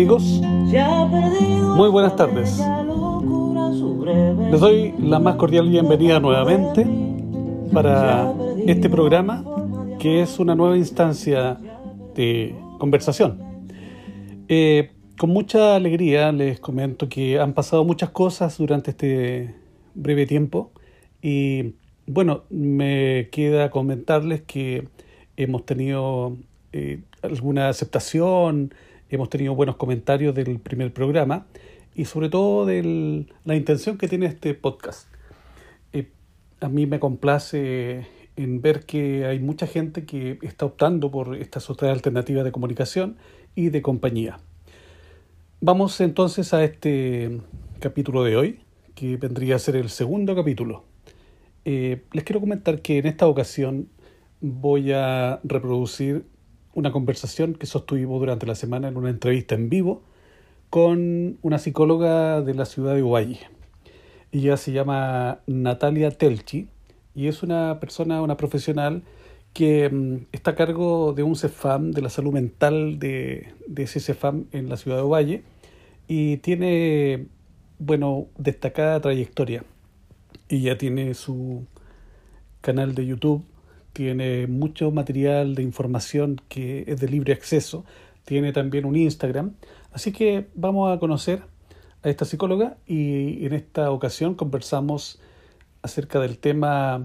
Amigos, muy buenas tardes. Les doy la más cordial bienvenida nuevamente para este programa que es una nueva instancia de conversación. Eh, con mucha alegría les comento que han pasado muchas cosas durante este breve tiempo y bueno, me queda comentarles que hemos tenido eh, alguna aceptación, hemos tenido buenos comentarios del primer programa y sobre todo de la intención que tiene este podcast. Eh, a mí me complace en ver que hay mucha gente que está optando por estas otras alternativas de comunicación y de compañía. Vamos entonces a este capítulo de hoy, que vendría a ser el segundo capítulo. Eh, les quiero comentar que en esta ocasión voy a reproducir una conversación que sostuvimos durante la semana en una entrevista en vivo con una psicóloga de la ciudad de Uvalle. Ella se llama Natalia Telchi y es una persona, una profesional que mm, está a cargo de un CEFAM, de la salud mental de, ese CEFAM en la ciudad de Ovalle y tiene, bueno, destacada trayectoria. Ella tiene su canal de YouTube tiene mucho material de información que es de libre acceso, tiene también un Instagram, así que vamos a conocer a esta psicóloga y en esta ocasión conversamos acerca del tema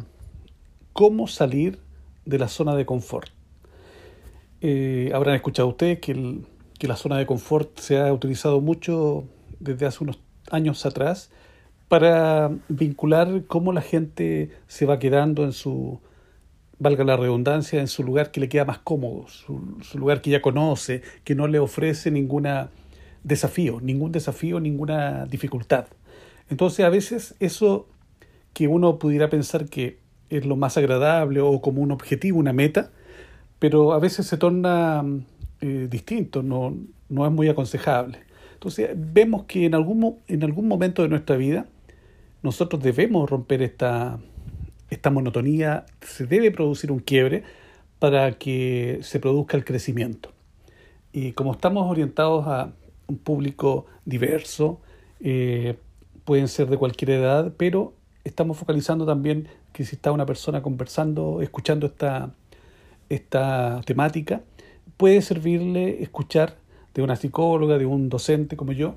cómo salir de la zona de confort. Eh, habrán escuchado ustedes que, que la zona de confort se ha utilizado mucho desde hace unos años atrás para vincular cómo la gente se va quedando en su valga la redundancia, en su lugar que le queda más cómodo, su, lugar que ya conoce, que no le ofrece ningún desafío, ningún desafío, ninguna dificultad. Entonces a veces eso que uno pudiera pensar que es lo más agradable o como un objetivo, una meta, pero a veces se torna eh, distinto, no, no es muy aconsejable. Entonces vemos que en algún, en algún momento de nuestra vida nosotros debemos romper esta, esta monotonía, se debe producir un quiebre para que se produzca el crecimiento. Y como estamos orientados a un público diverso, eh, pueden ser de cualquier edad, pero estamos focalizando también que si está una persona conversando, escuchando esta, esta temática, puede servirle escuchar de una psicóloga, de un docente como yo,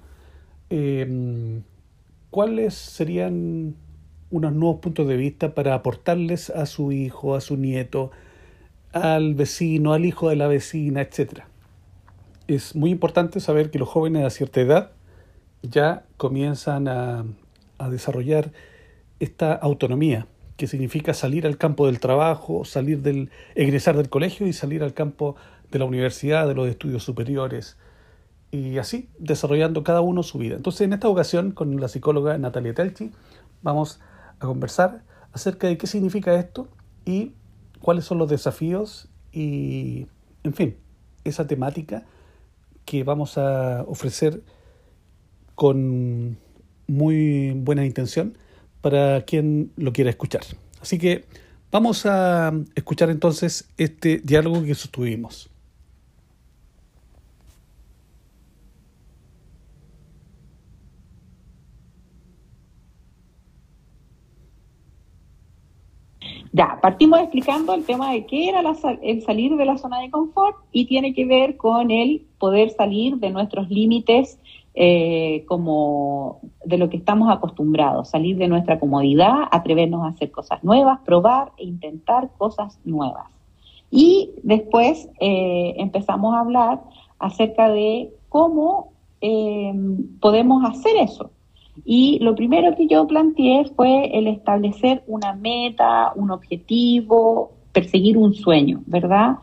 eh, cuáles serían unos nuevos puntos de vista para aportarles a su hijo, a su nieto, al vecino, al hijo de la vecina, etc. Es muy importante saber que los jóvenes a cierta edad ya comienzan a, a desarrollar esta autonomía, que significa salir al campo del trabajo, salir del egresar del colegio y salir al campo de la universidad, de los estudios superiores, y así desarrollando cada uno su vida. Entonces, en esta ocasión, con la psicóloga Natalia Telchi, vamos a conversar acerca de qué significa esto y cuáles son los desafíos y, en fin, esa temática que vamos a ofrecer con muy buena intención para quien lo quiera escuchar. Así que vamos a escuchar entonces este diálogo que sostuvimos. Ya, partimos explicando el tema de qué era el salir de la zona de confort y tiene que ver con el poder salir de nuestros límites eh, como de lo que estamos acostumbrados, salir de nuestra comodidad, atrevernos a hacer cosas nuevas, probar e intentar cosas nuevas. Y después eh, empezamos a hablar acerca de cómo eh, podemos hacer eso. Y lo primero que yo planteé fue el establecer una meta, un objetivo, perseguir un sueño, ¿verdad?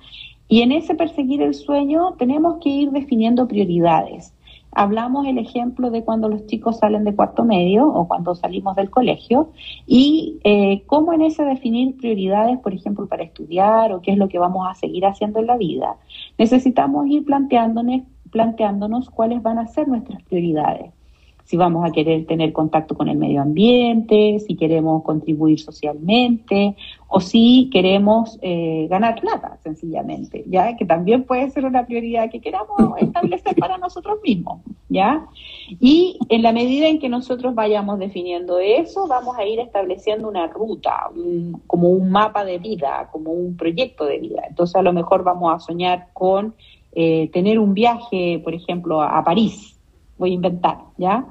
Y en ese perseguir el sueño tenemos que ir definiendo prioridades. Hablamos el ejemplo de cuando los chicos salen de cuarto medio o cuando salimos del colegio y eh, cómo en ese definir prioridades, por ejemplo, para estudiar o qué es lo que vamos a seguir haciendo en la vida, necesitamos ir planteándonos, planteándonos cuáles van a ser nuestras prioridades. Si vamos a querer tener contacto con el medio ambiente, si queremos contribuir socialmente o si queremos eh, ganar plata, sencillamente, ¿ya? Que también puede ser una prioridad que queramos establecer para nosotros mismos, ¿ya? Y en la medida en que nosotros vayamos definiendo eso, vamos a ir estableciendo una ruta, como un mapa de vida, como un proyecto de vida. Entonces, a lo mejor vamos a soñar con eh, tener un viaje, por ejemplo, a París, voy a inventar, ¿ya?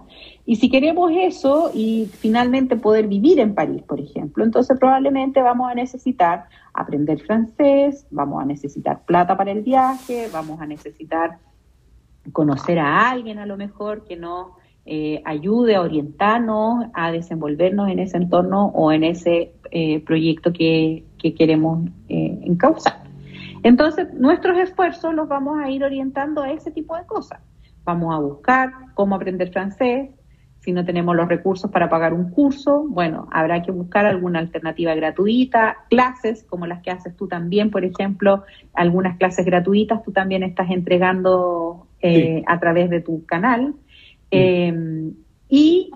Y si queremos eso y finalmente poder vivir en París, por ejemplo, entonces probablemente vamos a necesitar aprender francés, vamos a necesitar plata para el viaje, vamos a necesitar conocer a alguien a lo mejor que nos eh, ayude a orientarnos, a desenvolvernos en ese entorno o en ese eh, proyecto que, queremos eh, encauzar. Entonces, nuestros esfuerzos los vamos a ir orientando a ese tipo de cosas. Vamos a buscar cómo aprender francés. Si no tenemos los recursos para pagar un curso, bueno, habrá que buscar alguna alternativa gratuita, clases como las que haces tú también, por ejemplo, algunas clases gratuitas tú también estás entregando eh, a través de tu canal. Em, y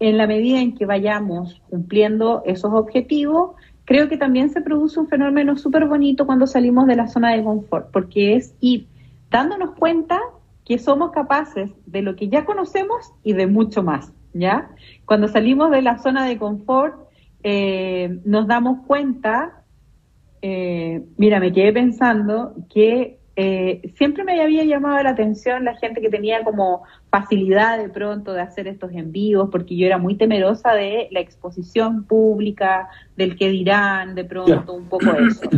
en la medida en que vayamos cumpliendo esos objetivos, creo que también se produce un fenómeno súper bonito cuando salimos de la zona de confort, porque es ir dándonos cuenta que somos capaces de lo que ya conocemos y de mucho más, ¿ya? Cuando salimos de la zona de confort, eh, nos damos cuenta, eh, mira, me quedé pensando que eh, siempre me había llamado la atención la gente que tenía como facilidad de pronto de hacer estos envíos, porque yo era muy temerosa de la exposición pública, del que dirán, de pronto, un poco eso.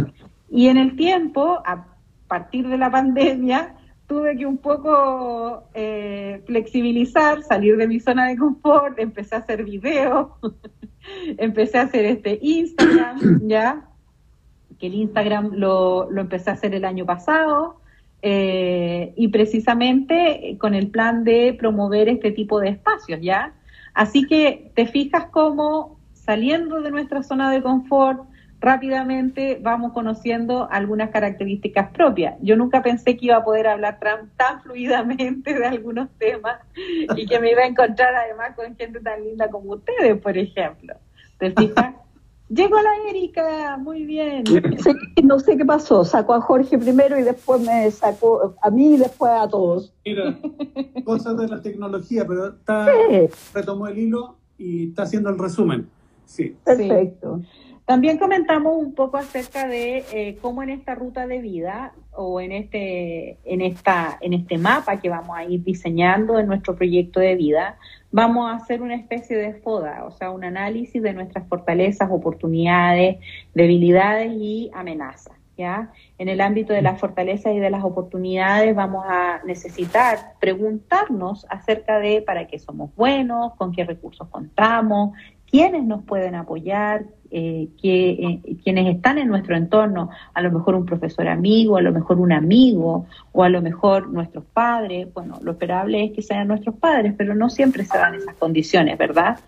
Y en el tiempo, a partir de la pandemia, tuve que un poco eh, flexibilizar, salir de mi zona de confort, empecé a hacer videos, empecé a hacer este Instagram, ¿ya? Que el Instagram lo, lo empecé a hacer el año pasado, eh, y precisamente con el plan de promover este tipo de espacios, ¿ya? Así que te fijas cómo saliendo de nuestra zona de confort, rápidamente vamos conociendo algunas características propias. Yo nunca pensé que iba a poder hablar tan, fluidamente de algunos temas y que me iba a encontrar además con gente tan linda como ustedes, por ejemplo. ¿Te fijas? Llegó la Erika, muy bien. no sé qué pasó, sacó a Jorge primero y después me sacó a mí y después a todos. Mira, cosas de la tecnología, pero está, retomó el hilo y está haciendo el resumen. Sí. Perfecto. También comentamos un poco acerca de eh, cómo en esta ruta de vida o en este, en, esta, en este mapa que vamos a ir diseñando en nuestro proyecto de vida, vamos a hacer una especie de FODA, o sea, un análisis de nuestras fortalezas, oportunidades, debilidades y amenazas. ¿ya? En el ámbito de las fortalezas y de las oportunidades vamos a necesitar preguntarnos acerca de para qué somos buenos, con qué recursos contamos, quiénes nos pueden apoyar, eh, eh, quienes están en nuestro entorno, a lo mejor un profesor amigo, a lo mejor un amigo, o a lo mejor nuestros padres, bueno, lo esperable es que sean nuestros padres, pero no siempre se dan esas condiciones, ¿verdad?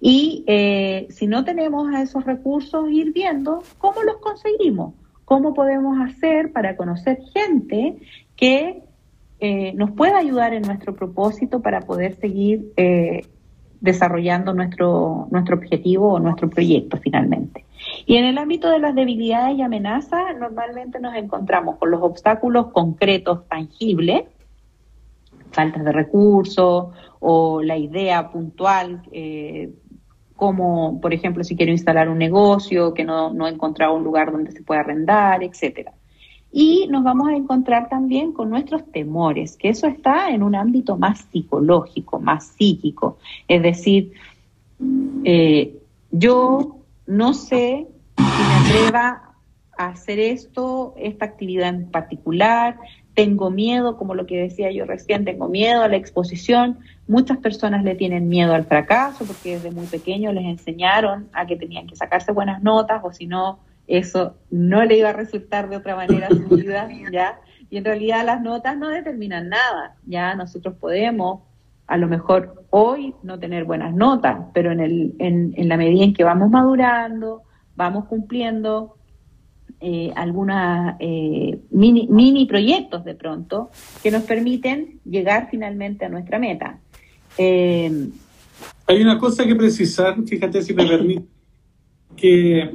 Y eh, si no tenemos esos recursos, ir viendo cómo los conseguimos, cómo podemos hacer para conocer gente que nos pueda ayudar en nuestro propósito para poder seguir desarrollando nuestro, nuestro objetivo o nuestro proyecto finalmente. Y en el ámbito de las debilidades y amenazas, normalmente nos encontramos con los obstáculos concretos, tangibles, faltas de recursos o la idea puntual, eh, como por ejemplo si quiero instalar un negocio, que no, no he encontrado un lugar donde se pueda arrendar, etcétera. Y nos vamos a encontrar también con nuestros temores, que eso está en un ámbito más psicológico, más psíquico. Es decir, eh, yo no sé si me atreva a hacer esto, esta actividad en particular, tengo miedo, como lo que decía yo recién, tengo miedo a la exposición. Muchas personas le tienen miedo al fracaso porque desde muy pequeños les enseñaron a que tenían que sacarse buenas notas o si no, eso no le iba a resultar de otra manera a su vida, ¿ya? Y en realidad las notas no determinan nada, ¿ya? Nosotros podemos, a lo mejor hoy, no tener buenas notas, pero en, el, en, en la medida en que vamos madurando, vamos cumpliendo eh, algunos eh, mini, mini proyectos de pronto que nos permiten llegar finalmente a nuestra meta. Eh, Hay una cosa que precisar, fíjate si me permite, que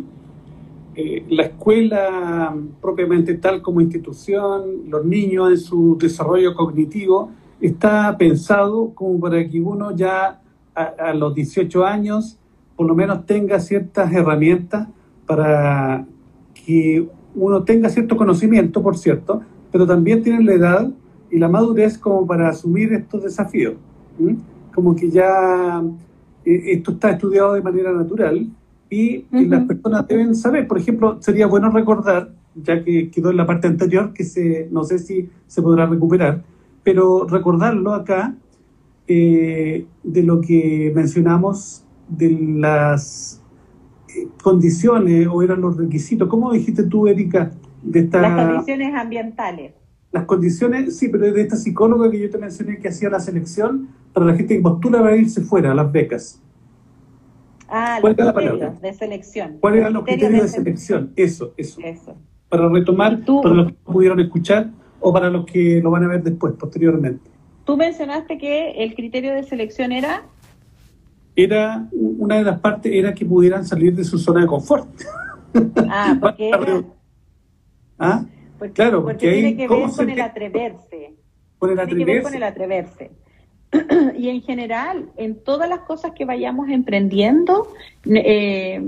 eh, la escuela propiamente tal como institución, los niños en su desarrollo cognitivo, está pensado como para que uno ya a, los 18 años por lo menos tenga ciertas herramientas para que uno tenga cierto conocimiento, por cierto, pero también tiene la edad y la madurez como para asumir estos desafíos. Como que ya eh, esto está estudiado de manera natural y, y las personas deben saber. Por ejemplo, sería bueno recordar, ya que quedó en la parte anterior, que se, no sé si se podrá recuperar, pero recordarlo acá eh, de lo que mencionamos de las eh, condiciones o eran los requisitos. ¿Cómo dijiste tú, Erika, de esta... las condiciones ambientales. Las condiciones, sí, pero de esta psicóloga que yo te mencioné que hacía la selección para la gente que postula para irse fuera a las becas. Ah, ¿Cuál los criterios de selección. ¿Cuáles eran los criterios de sele- selección? Eso, eso. Eso. Para retomar, tú- para los que pudieron escuchar o para los que lo van a ver después, posteriormente. Tú mencionaste que el criterio de selección era Era, una de las partes era que pudieran salir de su zona de confort. Ah, porque, era, ¿Ah? porque, Claro, porque porque ahí, tiene que ¿cómo ver con el atreverse. Por el Tiene que ver con atreverse. el atreverse. y en general, en todas las cosas que vayamos emprendiendo, eh,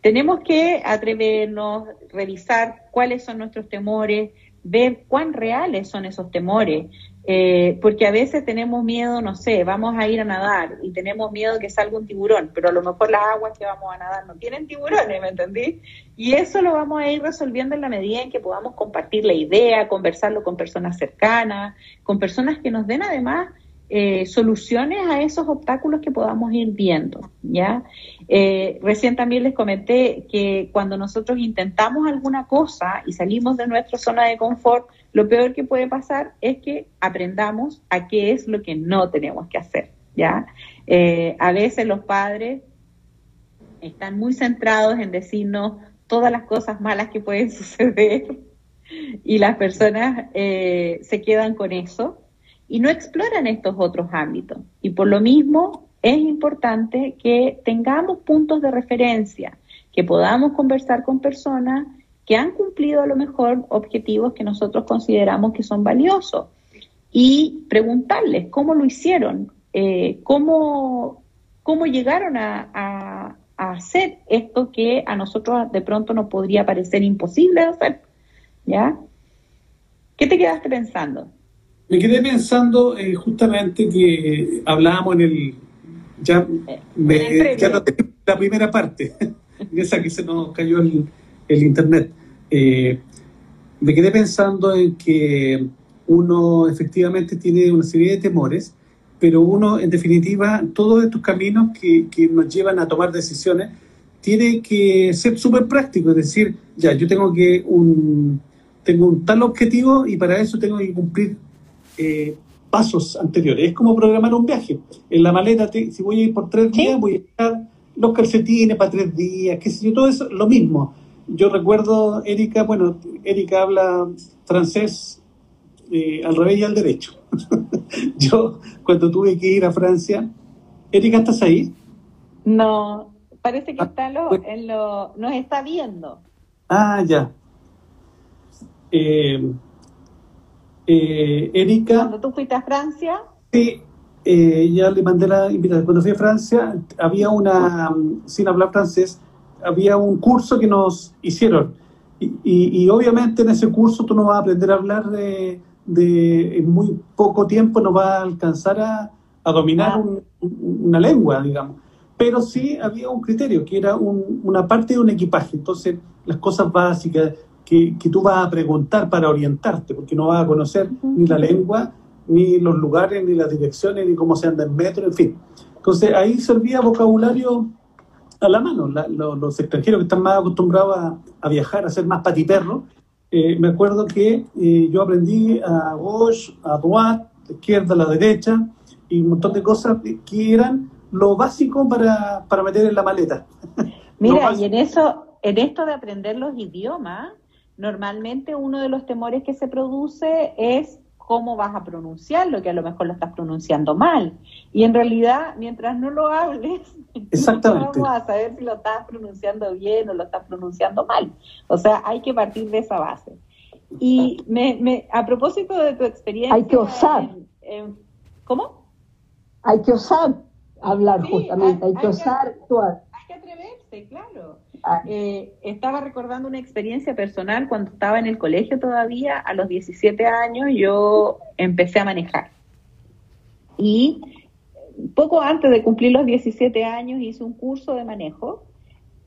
tenemos que atrevernos, revisar cuáles son nuestros temores, ver cuán reales son esos temores. Eh, porque a veces tenemos miedo, no sé, vamos a ir a nadar y tenemos miedo que salga un tiburón, pero a lo mejor las aguas que vamos a nadar no tienen tiburones, ¿me entendí? Y eso lo vamos a ir resolviendo en la medida en que podamos compartir la idea, conversarlo con personas cercanas, con personas que nos den además eh, soluciones a esos obstáculos que podamos ir viendo, ¿ya? Eh, recién también les comenté que cuando nosotros intentamos alguna cosa y salimos de nuestra zona de confort, lo peor que puede pasar es que aprendamos a qué es lo que no tenemos que hacer, ¿ya? Eh, a veces los padres están muy centrados en decirnos todas las cosas malas que pueden suceder y las personas eh, se quedan con eso y no exploran estos otros ámbitos. Y por lo mismo es importante que tengamos puntos de referencia, que podamos conversar con personas que han cumplido a lo mejor objetivos que nosotros consideramos que son valiosos y preguntarles cómo lo hicieron, eh, cómo, cómo llegaron a, hacer esto que a nosotros de pronto nos podría parecer imposible de hacer. ¿Ya? ¿Qué te quedaste pensando? Me quedé pensando eh, justamente que hablábamos en el. Ya, me- el ya en la primera parte, esa que se nos cayó el, el internet. Eh, me quedé pensando en que uno efectivamente tiene una serie de temores, pero uno, en definitiva, todos estos caminos que, que nos llevan a tomar decisiones, tiene que ser súper práctico, es decir, ya, yo tengo que un, tengo un tal objetivo y para eso tengo que cumplir eh, pasos anteriores. Es como programar un viaje. En la maleta, te- si voy a ir por tres Sí. días, voy a echar los calcetines para tres días, qué sé yo, todo eso, lo mismo. Yo recuerdo, Erika, bueno, Erika habla francés eh, al revés y al derecho. yo, cuando tuve que ir a Francia, Erika, ¿estás ahí? No, parece que Ah, está lo, bueno. en lo, nos está viendo. Ah, ya. Eh, eh, Erika, Cuando tú fuiste a Francia, Sí, eh, ya le mandé la invitación. Cuando fui a Francia, había una, sin hablar francés, había un curso que nos hicieron. Y, y- y obviamente en ese curso tú no vas a aprender a hablar de, de- en muy poco tiempo, no vas a alcanzar a, a dominar Ah. un- una lengua, digamos. Pero sí había un criterio, que era un- una parte de un equipaje. Entonces, las cosas básicas que, que tú vas a preguntar para orientarte, porque no vas a conocer ni la lengua, ni los lugares, ni las direcciones, ni cómo se anda en metro, en fin. Entonces ahí servía vocabulario a la mano. La- lo- los extranjeros que están más acostumbrados a, a viajar, a ser más patiperros, eh, me acuerdo que eh, yo aprendí a gauche, a droite, la izquierda, a la derecha, y un montón de cosas que eran lo básico para, para meter en la maleta. Mira, y en eso, en esto de aprender los idiomas, normalmente uno de los temores que se produce es cómo vas a pronunciarlo, que a lo mejor lo estás pronunciando mal. Y en realidad, mientras no lo hables, Exactamente. no vamos a saber si lo estás pronunciando bien o lo estás pronunciando mal. O sea, hay que partir de esa base. Y me, a propósito de tu experiencia... Hay que osar. ¿Cómo? Hay que osar hablar justamente, hay, que osar actuar. Hay que atreverse, claro. Ah. Eh, estaba recordando una experiencia personal cuando estaba en el colegio todavía, a los 17 años yo empecé a manejar. Y poco antes de cumplir los 17 años hice un curso de manejo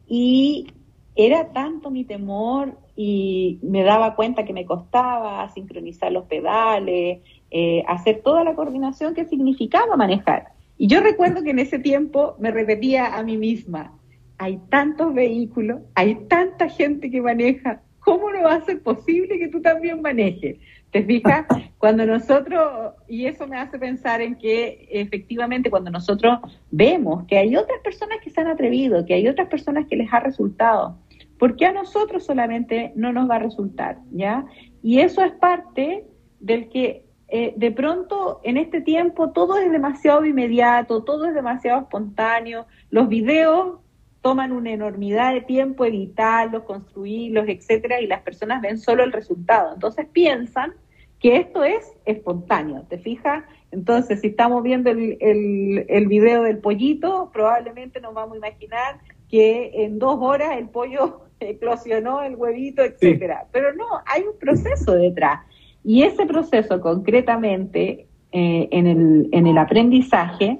y era tanto mi temor y me daba cuenta que me costaba sincronizar los pedales, eh, hacer toda la coordinación que significaba manejar. Y yo recuerdo que en ese tiempo me repetía a mí misma, hay tantos vehículos, hay tanta gente que maneja, ¿cómo no va a ser posible que tú también manejes? ¿Te fijas? Cuando nosotros, y eso me hace pensar en que efectivamente cuando nosotros vemos que hay otras personas que se han atrevido, que hay otras personas que les ha resultado, ¿por qué a nosotros solamente no nos va a resultar? ¿Ya? Y eso es parte del que eh, de pronto en este tiempo todo es demasiado inmediato, todo es demasiado espontáneo, los videos toman una enormidad de tiempo editarlos, construirlos, etcétera, y las personas ven solo el resultado. Entonces piensan que esto es espontáneo, ¿te fijas? Entonces, si estamos viendo el, el, el video del pollito, probablemente nos vamos a imaginar que en dos horas el pollo eclosionó el huevito, etcétera. Pero no, hay un proceso detrás. Y ese proceso concretamente eh, en, el, en el aprendizaje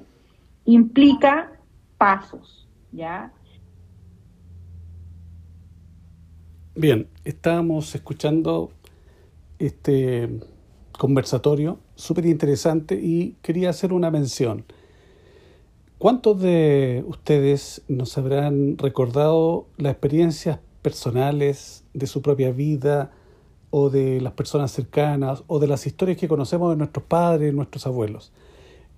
implica pasos, ¿ya? Bien, estábamos escuchando este conversatorio súper interesante y quería hacer una mención. ¿Cuántos de ustedes nos habrán recordado las experiencias personales de su propia vida o de las personas cercanas o de las historias que conocemos de nuestros padres, nuestros abuelos?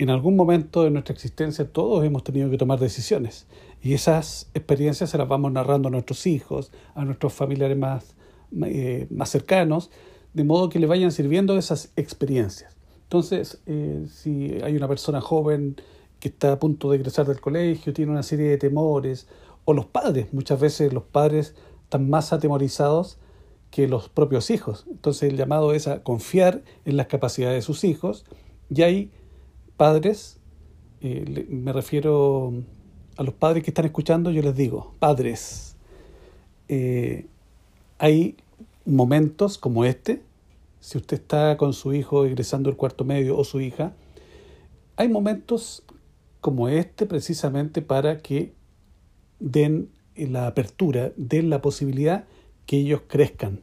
En algún momento de nuestra existencia todos hemos tenido que tomar decisiones y esas experiencias se las vamos narrando a nuestros hijos, a nuestros familiares más, eh, más cercanos, de modo que le vayan sirviendo esas experiencias. Entonces, eh, si hay una persona joven que está a punto de egresar del colegio, tiene una serie de temores, o los padres, muchas veces los padres están más atemorizados que los propios hijos. Entonces el llamado es a confiar en las capacidades de sus hijos y hay padres, eh, me refiero a los padres que están escuchando, yo les digo, padres, eh, hay momentos como este, si usted está con su hijo egresando el cuarto medio o su hija, hay momentos como este precisamente para que den la apertura, den la posibilidad que ellos crezcan.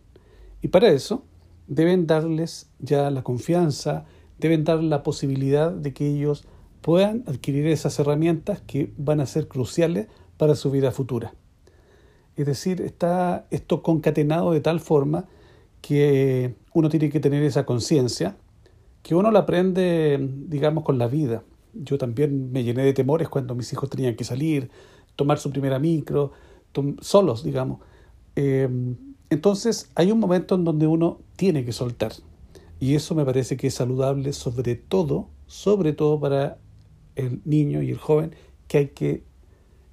Y para eso deben darles ya la confianza, deben dar la posibilidad de que ellos puedan adquirir esas herramientas que van a ser cruciales para su vida futura. Es decir, está esto concatenado de tal forma que uno tiene que tener esa conciencia, que uno la aprende, digamos, con la vida. Yo también me llené de temores cuando mis hijos tenían que salir, tomar su primera micro, solos, digamos. Eh, entonces hay un momento en donde uno tiene que soltar. Y eso me parece que es saludable sobre todo, sobre todo para el niño y el joven que hay que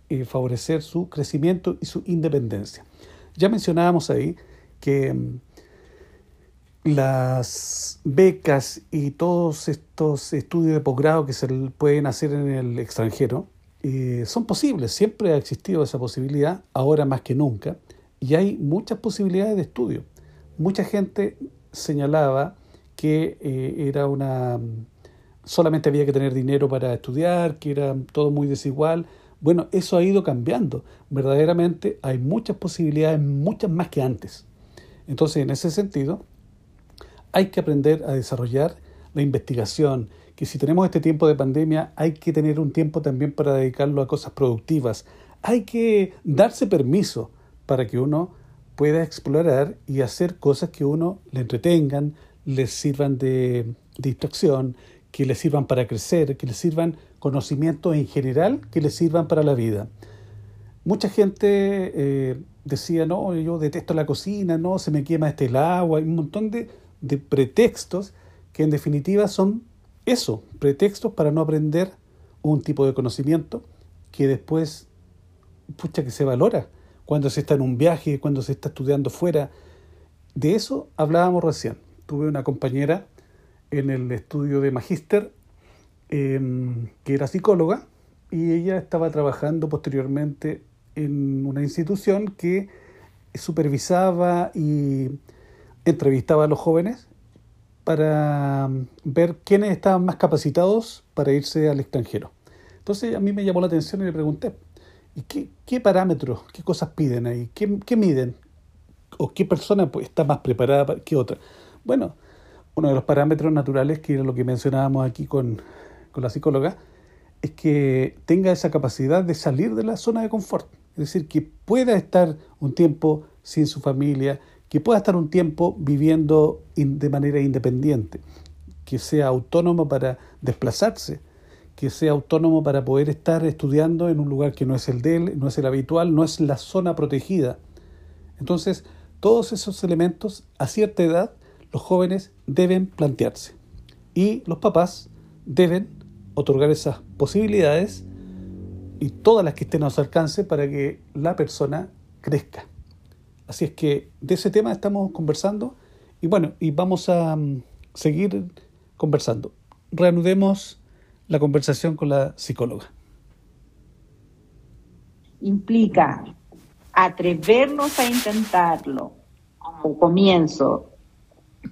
eh, favorecer su crecimiento y su independencia. Ya mencionábamos ahí que mm, las becas y todos estos estudios de posgrado que se pueden hacer en el extranjero eh, son posibles, siempre ha existido esa posibilidad, ahora más que nunca, y hay muchas posibilidades de estudio. Mucha gente señalaba que eh, era una solamente había que tener dinero para estudiar, que era todo muy desigual. Bueno, eso ha ido cambiando. Verdaderamente hay muchas posibilidades, muchas más que antes. Entonces, en ese sentido, hay que aprender a desarrollar la investigación, que si tenemos este tiempo de pandemia, hay que tener un tiempo también para dedicarlo a cosas productivas. Hay que darse permiso para que uno pueda explorar y hacer cosas que uno le entretengan, le sirvan de distracción, que le sirvan para crecer, que le sirvan conocimientos en general, que le sirvan para la vida. Mucha gente eh, decía, no, yo detesto la cocina, no, se me quema este el agua, hay un montón de, de pretextos que en definitiva son eso, pretextos para no aprender un tipo de conocimiento que después, pucha, que se valora cuando se está en un viaje, cuando se está estudiando fuera. De eso hablábamos recién. Tuve una compañera en el estudio de magíster em, que era psicóloga y ella estaba trabajando posteriormente en una institución que supervisaba y entrevistaba a los jóvenes para mm, ver quiénes estaban más capacitados para irse al extranjero. Entonces a mí me llamó la atención y le pregunté, ¿y qué, parámetros, qué cosas piden ahí? ¿Qué, miden? ¿O qué persona pues, está más preparada que otra? Bueno, uno de los parámetros naturales, que era lo que mencionábamos aquí con, con la psicóloga, es que tenga esa capacidad de salir de la zona de confort. Es decir, que pueda estar un tiempo sin su familia, que pueda estar un tiempo viviendo de manera independiente, que sea autónomo para desplazarse, que sea autónomo para poder estar estudiando en un lugar que no es el de él, no es el habitual, no es la zona protegida. Entonces, todos esos elementos, a cierta edad, los jóvenes deben plantearse. Y los papás deben otorgar esas posibilidades y todas las que estén a su alcance para que la persona crezca. Así es que de ese tema estamos conversando y bueno, y vamos a mm, seguir conversando. Reanudemos la conversación con la psicóloga. Implica atrevernos a intentarlo como comienzo,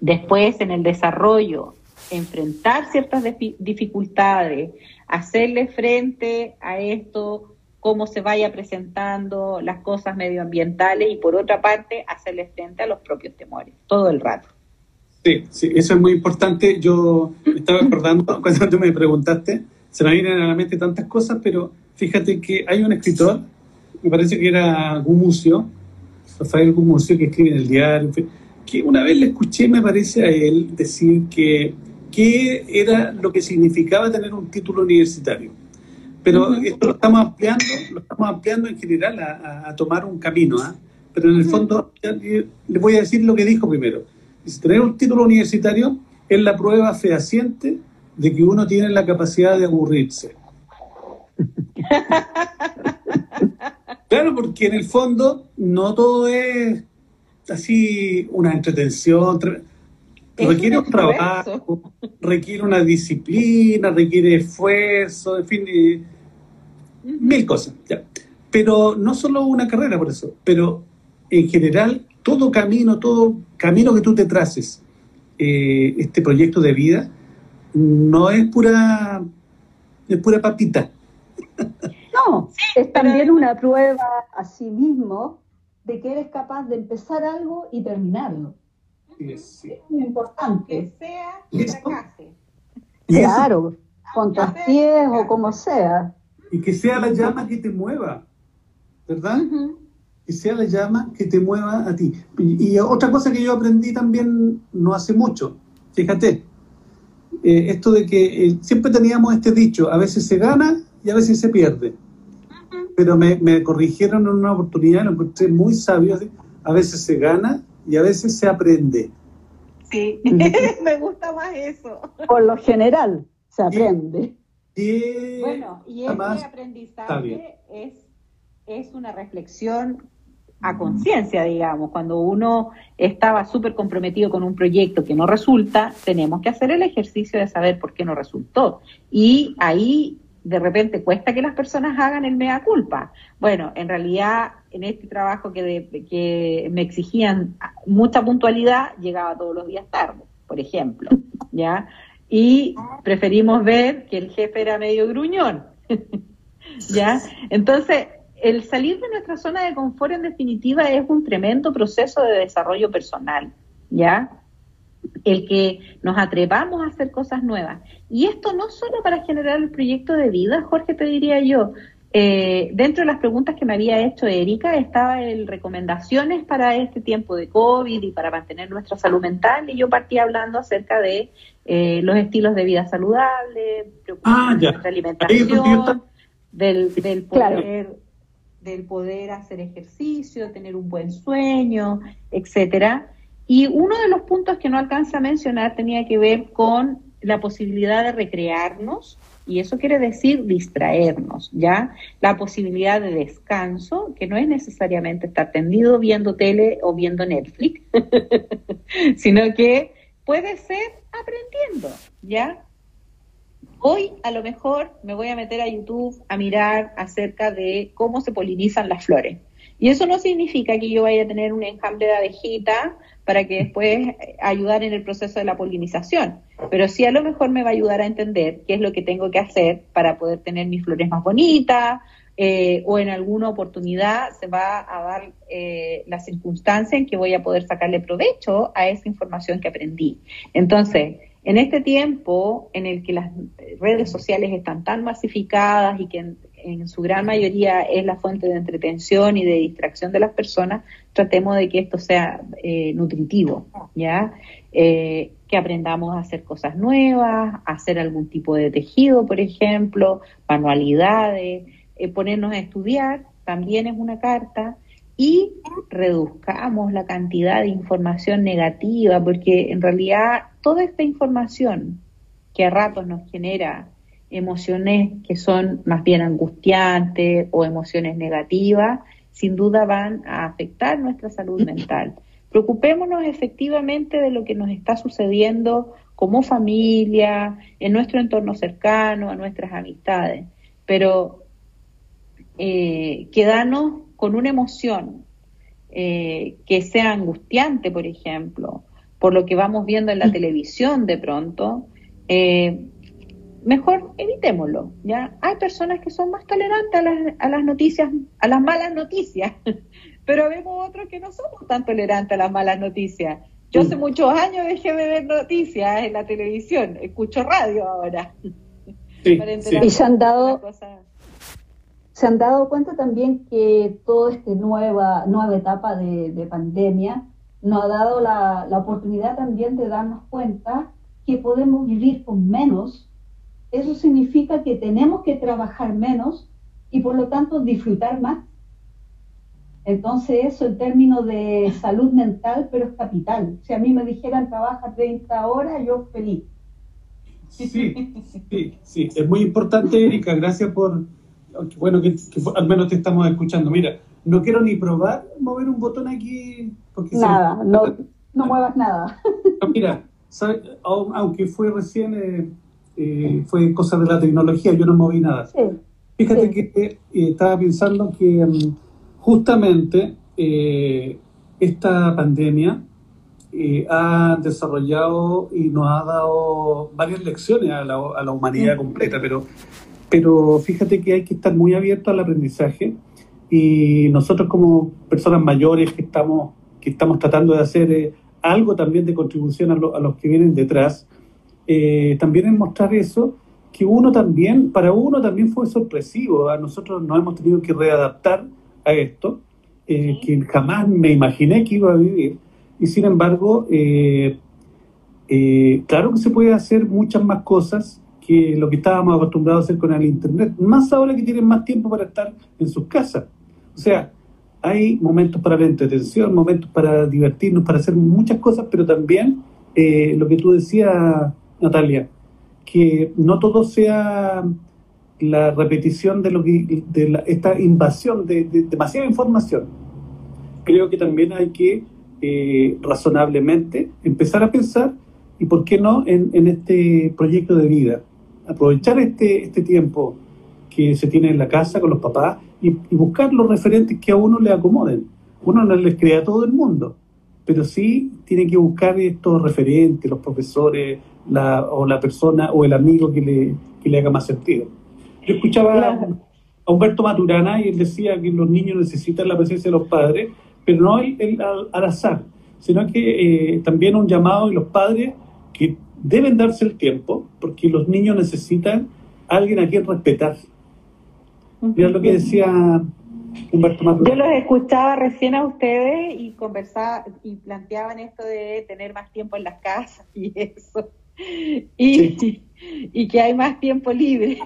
después en el desarrollo, enfrentar ciertas dificultades, hacerle frente a esto cómo se vaya presentando las cosas medioambientales y por otra parte hacerle frente a los propios temores, todo el rato. Sí, sí, eso es muy importante. Yo me estaba acordando cuando tú me preguntaste, se me vienen a la mente tantas cosas, pero fíjate que hay un escritor, me parece que era Gumucio, Rafael Gumucio, que escribe en el diario, que una vez le escuché, me parece a él, decir que qué era lo que significaba tener un título universitario pero esto lo estamos ampliando, lo estamos ampliando en general a, tomar un camino, ¿ah? Pero en el fondo, le voy a decir lo que dijo primero. tener un título universitario es la prueba fehaciente de que uno tiene la capacidad de aburrirse. claro, porque en el fondo no todo es así una entretención. Requiere un trabajo, requiere una disciplina, requiere esfuerzo, en fin, mil cosas. Pero no solo una carrera por eso, pero en general todo camino, todo camino que tú te traces, eh, este proyecto de vida, no es pura, es pura papita. No, es también una prueba a sí mismo de que eres capaz de empezar algo y terminarlo. Es muy importante. Que sea que fracase. Claro, con tus pies o como sea. Y que sea la llama que te mueva, ¿verdad? Que sea la llama que te mueva a ti. Y, otra cosa que yo aprendí también no hace mucho, fíjate, eh, esto de que eh, siempre teníamos este dicho, a veces se gana y a veces se pierde. Pero me, me, corrigieron en una oportunidad, lo encontré muy sabio, a veces se gana y a veces se aprende. Sí, me gusta más eso. Por lo general, se aprende. Y, bueno, y este aprendizaje es, es una reflexión a conciencia, digamos. Cuando uno estaba súper comprometido con un proyecto que no resulta, tenemos que hacer el ejercicio de saber por qué no resultó. Y ahí de repente cuesta que las personas hagan el mea culpa. Bueno, en realidad en este trabajo que, que me exigían mucha puntualidad, llegaba todos los días tarde, por ejemplo, ¿ya? Y preferimos ver que el jefe era medio gruñón, ¿ya? Entonces, el salir de nuestra zona de confort en definitiva es un tremendo proceso de desarrollo personal, ¿ya? El que nos atrevamos a hacer cosas nuevas. Y esto no solo para generar el proyecto de vida, Jorge, te diría yo. Eh, dentro de las preguntas que me había hecho Erika estaba el recomendaciones para este tiempo de COVID y para mantener nuestra salud mental y yo partí hablando acerca de eh, los estilos de vida saludable, ah, nuestra alimentación, del, del poder del poder hacer ejercicio, tener un buen sueño, etcétera Y uno de los puntos que no alcanza a mencionar tenía que ver con la posibilidad de recrearnos, y eso quiere decir distraernos, ¿ya? La posibilidad de descanso, que no es necesariamente estar tendido viendo tele o viendo Netflix, sino que puede ser aprendiendo, ¿ya? Hoy a lo mejor me voy a meter a YouTube a mirar acerca de cómo se polinizan las flores. Y eso no significa que yo vaya a tener un enjambre de abejita para que después eh, ayudar en el proceso de la polinización. Pero sí a lo mejor me va a ayudar a entender qué es lo que tengo que hacer para poder tener mis flores más bonitas, eh, o en alguna oportunidad se va a dar eh, la circunstancia en que voy a poder sacarle provecho a esa información que aprendí. Entonces, en este tiempo en el que las redes sociales están tan masificadas y que en, su gran mayoría es la fuente de entretención y de distracción de las personas, tratemos de que esto sea eh, nutritivo, ¿ya? Eh, que aprendamos a hacer cosas nuevas, a hacer algún tipo de tejido, por ejemplo, manualidades, eh, ponernos a estudiar, también es una carta, y reduzcamos la cantidad de información negativa, porque en realidad toda esta información que a ratos nos genera emociones que son más bien angustiantes o emociones negativas, sin duda van a afectar nuestra salud mental. Preocupémonos efectivamente de lo que nos está sucediendo como familia, en nuestro entorno cercano, a nuestras amistades, pero eh, quedarnos con una emoción eh, que sea angustiante, por ejemplo, por lo que vamos viendo en la mm. televisión de pronto, eh, mejor evitémoslo. ¿ya? Hay personas que son más tolerantes a las, a las noticias, a las malas noticias, pero vemos otros que no somos tan tolerantes a las malas noticias. Yo hace mm. muchos años dejé de ver noticias en la televisión, escucho radio ahora. Y se han dado, se han dado cuenta también que toda esta nueva, nueva etapa de, pandemia nos ha dado la, oportunidad también de darnos cuenta que podemos vivir con menos. Eso significa que tenemos que trabajar menos y por lo tanto disfrutar más. Entonces eso en términos de salud mental, pero es capital. Si a mí me dijeran trabaja 30 horas, yo feliz. Sí, sí, sí. Es muy importante, Erika. Gracias por, bueno que, al menos te estamos escuchando. Mira, no quiero ni probar mover un botón aquí. Porque nada, no, no muevas nada. Mira, aunque fue recién, eh, eh, fue cosa de la tecnología, yo no moví nada. Fíjate que eh, estaba pensando que mm, justamente esta pandemia ha desarrollado y nos ha dado varias lecciones a la, a la humanidad completa, pero pero fíjate que hay que estar muy abierto al aprendizaje y nosotros como personas mayores que estamos, que estamos tratando de hacer eh, algo también de contribución a, los que vienen detrás, eh, también es mostrar eso, que uno también, para uno también fue sorpresivo, a nosotros nos hemos tenido que readaptar a esto, eh, que jamás me imaginé que iba a vivir, y sin embargo, claro que se puede hacer muchas más cosas que lo que estábamos acostumbrados a hacer con el Internet, más ahora que tienen más tiempo para estar en sus casas. O sea, hay momentos para la entretención, momentos para divertirnos, para hacer muchas cosas, pero también eh, lo que tú decías, Natalia, que no todo sea la repetición de lo de esta invasión de, demasiada información. Creo que también hay que eh, razonablemente empezar a pensar y por qué no en, este proyecto de vida aprovechar este, este tiempo que se tiene en la casa con los papás y, buscar los referentes que a uno le acomoden. Uno no les crea todo el mundo, pero sí tiene que buscar estos referentes, los profesores, la, o la persona o el amigo que le, que le haga más sentido. Yo escuchaba a Humberto Maturana y él decía que los niños necesitan la presencia de los padres, pero no el, al, azar, sino que eh, también un llamado de los padres que deben darse el tiempo porque los niños necesitan alguien a quien respetar. Mira lo que decía Humberto Yo los escuchaba recién a ustedes y conversaba y planteaban esto de tener más tiempo en las casas y eso. Y, y que hay más tiempo libre.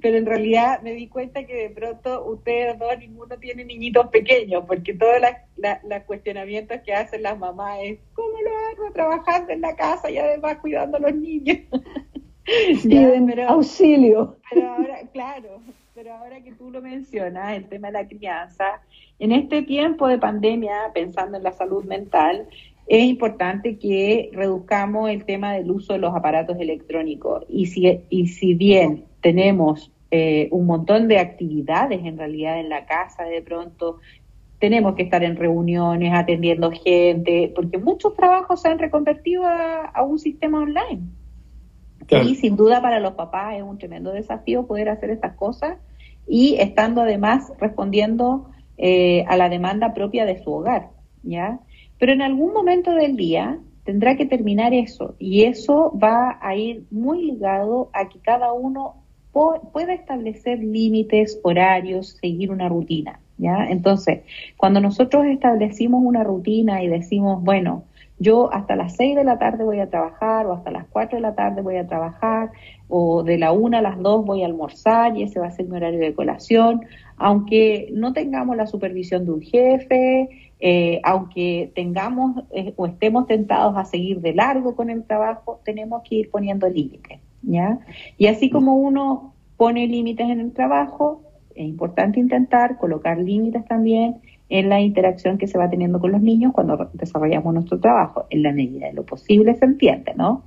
pero en realidad me di cuenta que de pronto ustedes dos, ninguno tiene niñitos pequeños, porque todos los cuestionamientos que hacen las mamás es, ¿cómo lo hago trabajando en la casa y además cuidando a los niños? Auxilio. Pero ahora, claro, pero ahora que tú lo mencionas, el tema de la crianza, en este tiempo de pandemia, pensando en la salud mental, es importante que reduzcamos el tema del uso de los aparatos electrónicos. Y si, y si bien tenemos eh, un montón de actividades en realidad en la casa de pronto, tenemos que estar en reuniones, atendiendo gente, porque muchos trabajos se han reconvertido a, un sistema online. Y sin duda para los papás es un tremendo desafío poder hacer estas cosas y estando además respondiendo eh, a la demanda propia de su hogar, ¿ya? Pero en algún momento del día tendrá que terminar eso y eso va a ir muy ligado a que cada uno pueda establecer límites, horarios, seguir una rutina, ¿ya? Entonces, cuando nosotros establecimos una rutina y decimos, bueno, yo hasta las 6 de la tarde voy a trabajar o hasta las 4 de la tarde voy a trabajar o de la 1 a las 2 voy a almorzar y ese va a ser mi horario de colación, aunque no tengamos la supervisión de un jefe, eh, aunque tengamos eh, o estemos tentados a seguir de largo con el trabajo, tenemos que ir poniendo límites, ¿ya? Y así como uno pone límites en el trabajo, es importante intentar colocar límites también en la interacción que se va teniendo con los niños cuando desarrollamos nuestro trabajo. En la medida de lo posible se entiende, ¿no?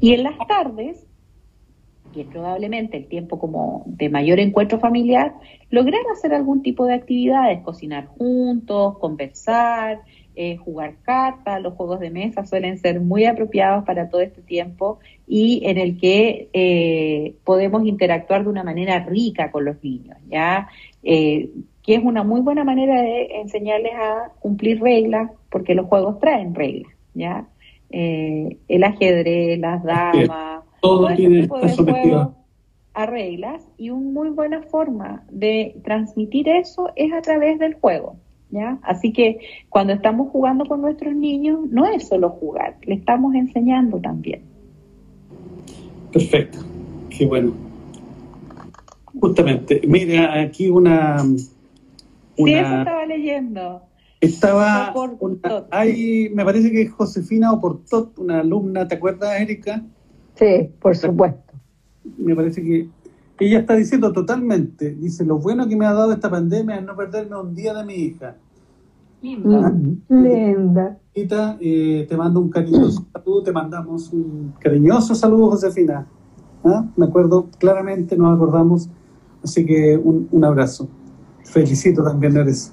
Y en las tardes, y es probablemente el tiempo como de mayor encuentro familiar, lograr hacer algún tipo de actividades, cocinar juntos, conversar, eh, jugar cartas, los juegos de mesa suelen ser muy apropiados para todo este tiempo y en el que eh, podemos interactuar de una manera rica con los niños, ¿ya? Eh, que es una muy buena manera de enseñarles a cumplir reglas, porque los juegos traen reglas, ¿ya? Eh, el ajedrez, las damas, todo, tiene tipo de a reglas y una muy buena forma de transmitir eso es a través del juego, ¿ya? Así que cuando estamos jugando con nuestros niños, no es solo jugar, le estamos enseñando también. Perfecto, qué bueno. Justamente, mira, aquí una, sí, eso estaba leyendo. Estaba, hay, me parece que es Josefina Oportot, una alumna, ¿te acuerdas, Erika? Sí, por supuesto. Me parece que ella está diciendo totalmente, dice, lo bueno que me ha dado esta pandemia es no perderme un día de mi hija. Linda. Ah, linda. Eh, te mando un cariñoso saludo, te mandamos un cariñoso saludo, Josefina. ¿Ah? Me acuerdo claramente, nos acordamos, así que un, un abrazo felicito también, Eres.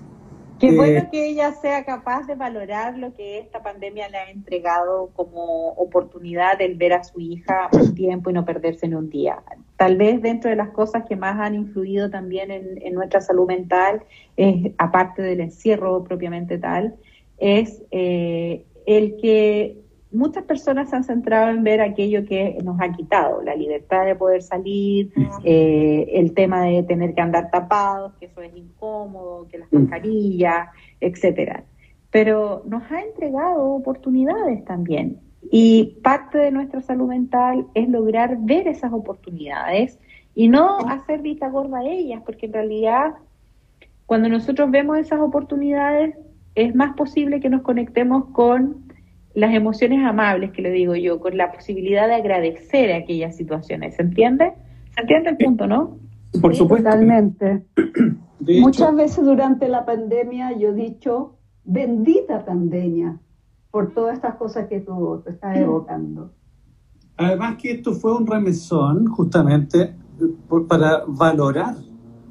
Qué eh, bueno que ella sea capaz de valorar lo que esta pandemia le ha entregado como oportunidad del ver a su hija un tiempo y no perderse en un día. Tal vez dentro de las cosas que más han influido también en, nuestra salud mental, es, aparte del encierro propiamente tal, es eh, el que muchas personas se han centrado en ver aquello que nos ha quitado, la libertad de poder salir, eh, el tema de tener que andar tapados, que eso es incómodo, que las mascarillas, etcétera. Pero nos ha entregado oportunidades también. Y parte de nuestra salud mental es lograr ver esas oportunidades y no hacer vista gorda a ellas, porque en realidad cuando nosotros vemos esas oportunidades es más posible que nos conectemos con las emociones amables, que le digo yo, con la posibilidad de agradecer aquellas situaciones. ¿Se entiende? ¿Se entiende el punto, no? Por supuesto. Totalmente. Muchas veces durante la pandemia yo he dicho, bendita pandemia, por todas estas cosas que tú te estás evocando. Además que esto fue un remesón justamente para valorar,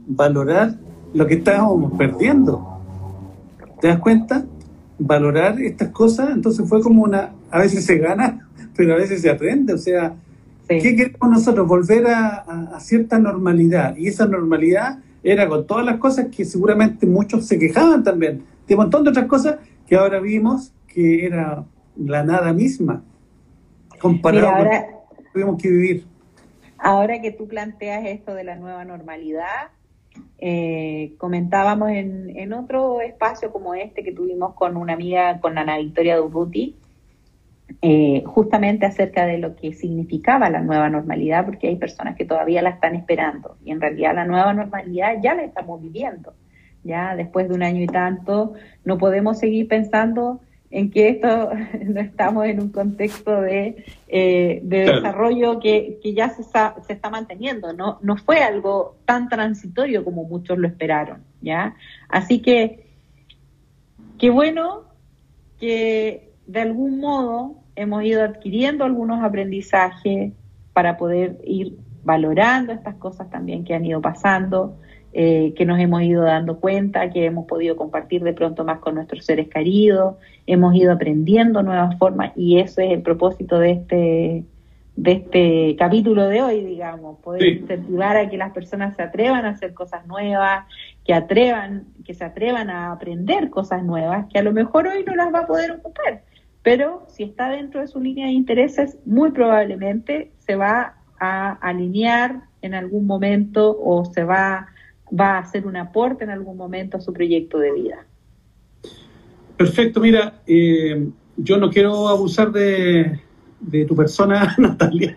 valorar lo que estábamos perdiendo. ¿Te das cuenta? Valorar estas cosas, entonces fue como una, a veces se gana, pero a veces se aprende, o sea, ¿qué queremos nosotros? Volver a, cierta normalidad, y esa normalidad era con todas las cosas que seguramente muchos se quejaban también, de un montón de otras cosas que ahora vimos que era la nada misma, comparado ahora, con lo que tuvimos que vivir. Ahora que tú planteas esto de la nueva normalidad, eh, comentábamos en, otro espacio como este que tuvimos con una amiga, con Ana Victoria Durruti, eh, justamente acerca de lo que significaba la nueva normalidad, porque hay personas que todavía la están esperando y en realidad la nueva normalidad ya la estamos viviendo. Ya después de un año y tanto, no podemos seguir pensando en que esto no estamos en un contexto de, eh, desarrollo que, ya se está, se está manteniendo, ¿no? No fue algo tan transitorio como muchos lo esperaron, ¿ya? Así que, qué bueno que de algún modo hemos ido adquiriendo algunos aprendizajes para poder ir valorando estas cosas también que han ido pasando, eh, que nos hemos ido dando cuenta, que hemos podido compartir de pronto más con nuestros seres queridos, hemos ido aprendiendo nuevas formas y eso es el propósito de este de este capítulo de hoy, digamos, poder incentivar a que las personas se atrevan a hacer cosas nuevas, que atrevan, que se atrevan a aprender cosas nuevas, que a lo mejor hoy no las va a poder ocupar, pero si está dentro de su línea de intereses, muy probablemente se va a alinear en algún momento o se va va a hacer un aporte en algún momento a su proyecto de vida. Perfecto, mira, eh, yo no quiero abusar de, tu persona, Natalia,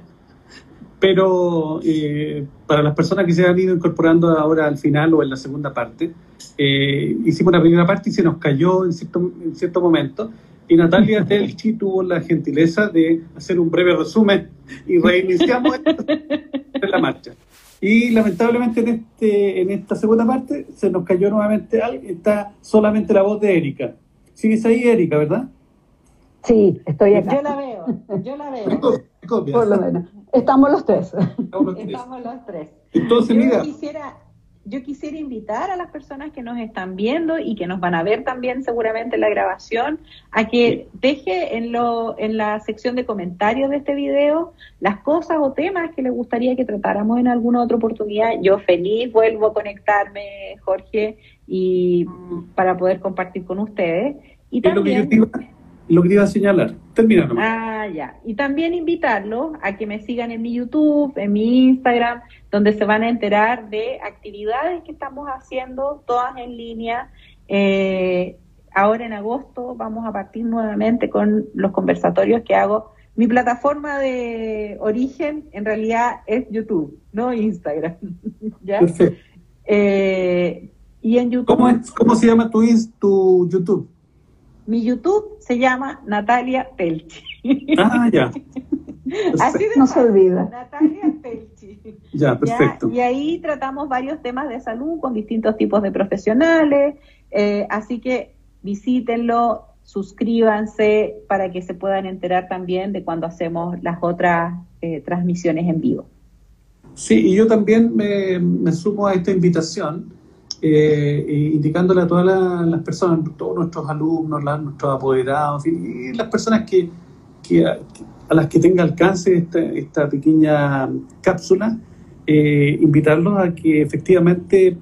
pero eh, para las personas que se han ido incorporando ahora al final o en la segunda parte, eh, hicimos una primera parte y se nos cayó en cierto, en cierto momento. Y Natalia Telchi tuvo la gentileza de hacer un breve resumen y reiniciamos en la marcha. Y lamentablemente en, este, en esta segunda parte se nos cayó nuevamente está solamente la voz de Erika. ¿Sigues ahí, Erika, verdad? Sí, estoy acá. Yo la veo, yo la veo. Por lo menos. Estamos los tres. Estamos los tres. Entonces, yo mira. Quisiera, yo quisiera invitar a las personas que nos están viendo y que nos van a ver también seguramente en la grabación a que deje en, lo, en la sección de comentarios de este video las cosas o temas que les gustaría que tratáramos en alguna otra oportunidad. Yo feliz vuelvo a conectarme, Jorge, y para poder compartir con ustedes. Y también lo que iba a señalar. Termina Ah, ya. Y también invitarlos a que me sigan en mi YouTube, en mi Instagram, donde se van a enterar de actividades que estamos haciendo, todas en línea. Eh, ahora en agosto vamos a partir nuevamente con los conversatorios que hago. Mi plataforma de origen en realidad es YouTube, no Instagram. ¿Ya? Perfecto. Eh, y en YouTube. ¿Cómo, ¿Cómo se llama tu, tu YouTube? Mi YouTube se llama Natalia Pelchi. Ah, ya. Así no se olvida. Natalia Pelchi. Ya, perfecto. Y ahí tratamos varios temas de salud con distintos tipos de profesionales. Eh, así que visítenlo, suscríbanse para que se puedan enterar también de cuando hacemos las otras eh, transmisiones en vivo. Sí, y yo también me, me sumo a esta invitación eh, indicándole a todas las, personas, todos nuestros alumnos, nuestros apoderados y, las personas que, a, las que tenga alcance esta, pequeña cápsula, eh, invitarlos a que efectivamente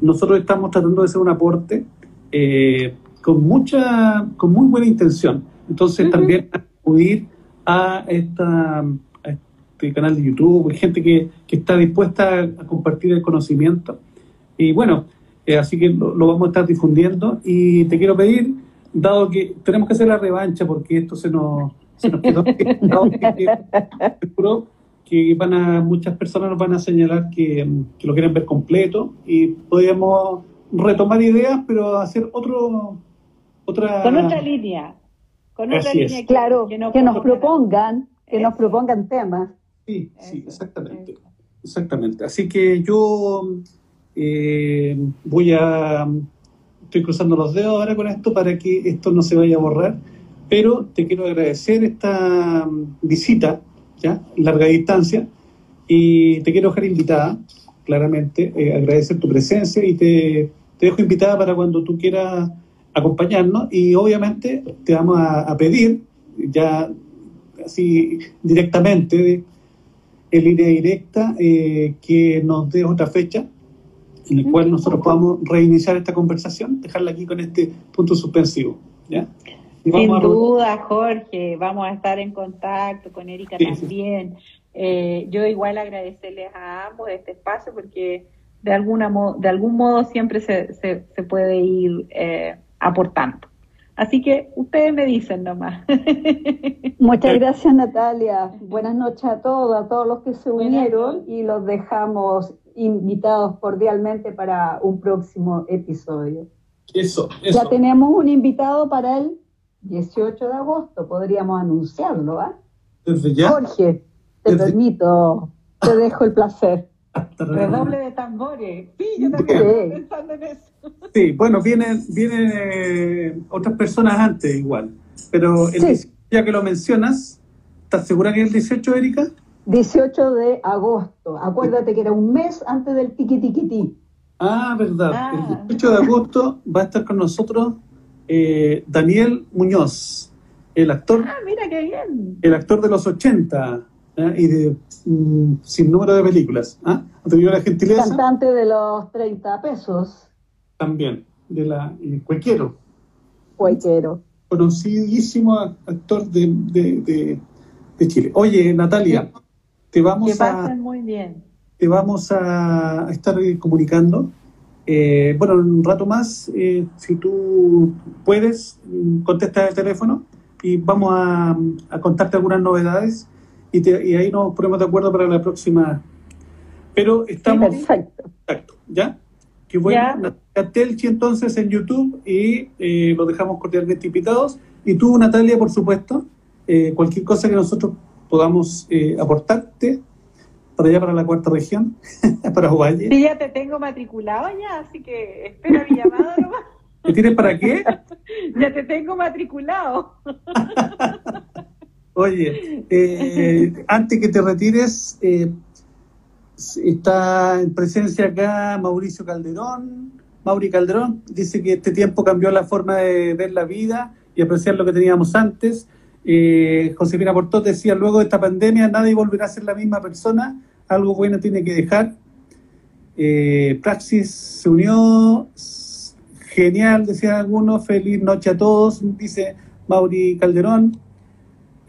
nosotros estamos tratando de hacer un aporte eh, con mucha, con muy buena intención. Entonces también acudir a esta este canal de YouTube, gente que, que está dispuesta a compartir el conocimiento y bueno, eh, así que lo, vamos a estar difundiendo. Y te quiero pedir, dado que tenemos que hacer la revancha porque esto se nos, se nos quedó, que van a, muchas personas nos van a señalar que, lo quieren ver completo. Y podríamos retomar ideas, pero hacer otro otra con otra línea, con otra línea claro, que, nos propongan, que nos propongan temas. Sí, sí, exactamente, exactamente. Así que yo eh, voy a. Estoy cruzando los dedos ahora con esto para que esto no se vaya a borrar, pero te quiero agradecer esta visita, ¿ya? Larga distancia, y te quiero dejar invitada, claramente, eh, agradecer tu presencia y te, dejo invitada para cuando tú quieras acompañarnos y obviamente te vamos a, pedir ya así directamente en línea directa eh, que nos dé otra fecha en el cual nosotros podamos reiniciar esta conversación, dejarla aquí con este punto suspensivo. ¿ya? Sin duda, Jorge, vamos a estar en contacto con Erika también. Eh, yo igual agradecerles a ambos este espacio porque de alguna de algún modo siempre se, se, puede ir eh, aportando. Así que ustedes me dicen nomás. Muchas gracias Natalia. Buenas noches a todos, a todos los que se unieron y los dejamos invitados cordialmente para un próximo episodio. Eso, eso. Ya tenemos un invitado para el 18 de agosto, podríamos anunciarlo, ¿ah? Jorge, te permito, te dejo el placer. Redoble de tambores. Sí, yo también estoy pensando en eso. Sí, bueno, vienen, vienen eh, otras personas antes igual. Pero el ya que lo mencionas, ¿estás segura que es el 18, Erika? 18 de agosto. Acuérdate que era un mes antes del tiqui tiqui Ah, verdad. El 18 de agosto va a estar con nosotros eh, Daniel Muñoz, el actor. Ah, mira qué bien. El actor de los 80 ¿eh? y de mm, sin número de películas. ¿ah? la gentileza. Cantante de los 30 pesos. También, de la Cuequero. Cuequero. Conocidísimo actor de, de, de, Chile. Oye, Natalia, te vamos a. muy bien. Te vamos a estar comunicando. Eh, bueno, en un rato más, eh, si tú puedes, contestar el teléfono y vamos a, a contarte algunas novedades y, y, ahí nos ponemos de acuerdo para la próxima. Pero estamos. perfecto. Exacto, ¿ya? Que bueno, Telchi entonces en YouTube y eh, los dejamos cordialmente invitados. Y tú, Natalia, por supuesto, eh, cualquier cosa que nosotros podamos eh, aportarte para allá, para la cuarta región, para Ovalle. Sí, ya te tengo matriculado ya, así que espera mi llamada nomás. ¿Te tienes para qué? ya te tengo matriculado. Oye, eh, antes que te retires, eh, está en presencia acá Mauricio Calderón. Mauri Calderón dice que este tiempo cambió la forma de ver la vida y apreciar lo que teníamos antes. Eh, Josefina Portot decía, luego de esta pandemia nadie volverá a ser la misma persona, algo bueno tiene que dejar. Eh, Praxis se unió, genial, decían algunos, feliz noche a todos, dice Mauri Calderón.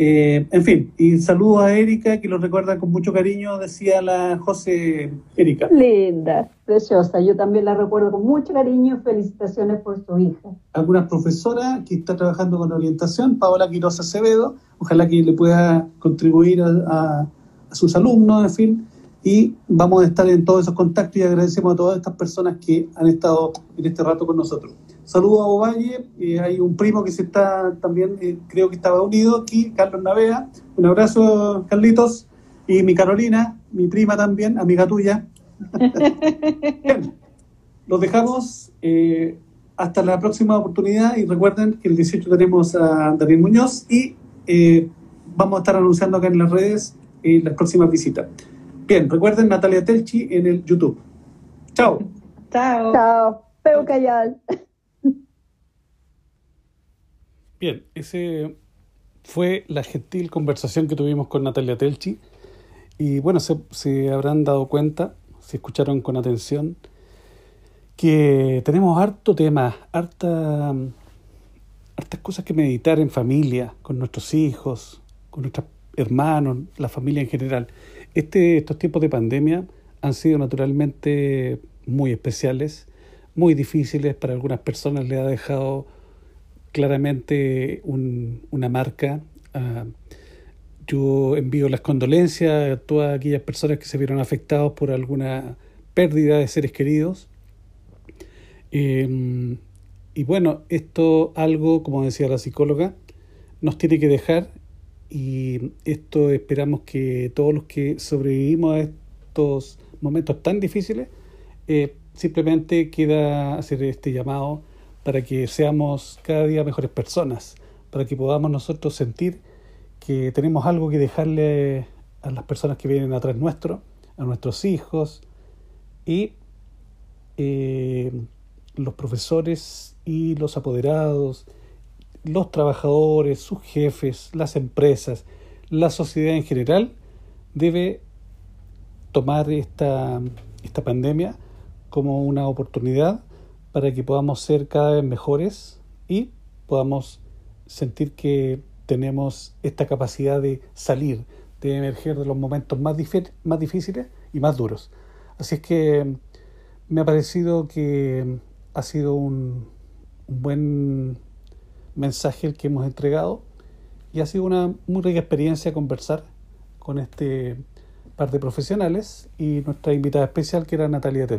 Eh, en fin, y saludos a Erika, que lo recuerda con mucho cariño, decía la José Erika. Linda, preciosa, yo también la recuerdo con mucho cariño, felicitaciones por su hija. Alguna profesora que está trabajando con orientación, Paola Quiroz Acevedo, ojalá que le pueda contribuir a sus alumnos, en fin, y vamos a estar en todos esos contactos y agradecemos a todas estas personas que han estado en este rato con nosotros. Saludos a Ovalle, eh, hay un primo que se está también, eh, creo que estaba unido aquí, Carlos Navea. Un abrazo, Carlitos, y mi Carolina, mi prima también, amiga tuya. Bien, los dejamos eh, hasta la próxima oportunidad y recuerden que el 18 tenemos a Daniel Muñoz y vamos a estar anunciando acá en las redes las próximas visitas. Bien, recuerden Natalia Telchi en el YouTube. Chao. Chao. Chao. Peu callar. Bien, ese fue la gentil conversación que tuvimos con Natalia Telchi. Y bueno, se, habrán dado cuenta, si escucharon con atención, que tenemos harto tema, harta, hartas cosas que meditar en familia, con nuestros hijos, con nuestros hermanos, la familia en general. Este, estos tiempos de pandemia han sido naturalmente muy especiales, muy difíciles, para algunas personas le ha dejado claramente una marca. Ah, yo envío las condolencias a todas aquellas personas que se vieron afectados por alguna pérdida de seres queridos. Em, y bueno, esto algo, como decía la psicóloga, nos tiene que dejar y esto esperamos que todos los que sobrevivimos a estos momentos tan difíciles, eh, simplemente queda hacer este llamado para que seamos cada día mejores personas, para que podamos nosotros sentir que tenemos algo que dejarle a las personas que vienen atrás nuestro, a nuestros hijos y eh, los profesores y los apoderados los trabajadores, sus jefes, las empresas, la sociedad en general debe tomar esta, esta pandemia como una oportunidad para que podamos ser cada vez mejores y podamos sentir que tenemos esta capacidad de salir, de emerger de los momentos más, difíciles y más duros. Así es que me ha parecido que ha sido un, buen mensaje el que hemos entregado y ha sido una muy rica experiencia conversar con este par de profesionales y nuestra invitada especial que era Natalia Tet.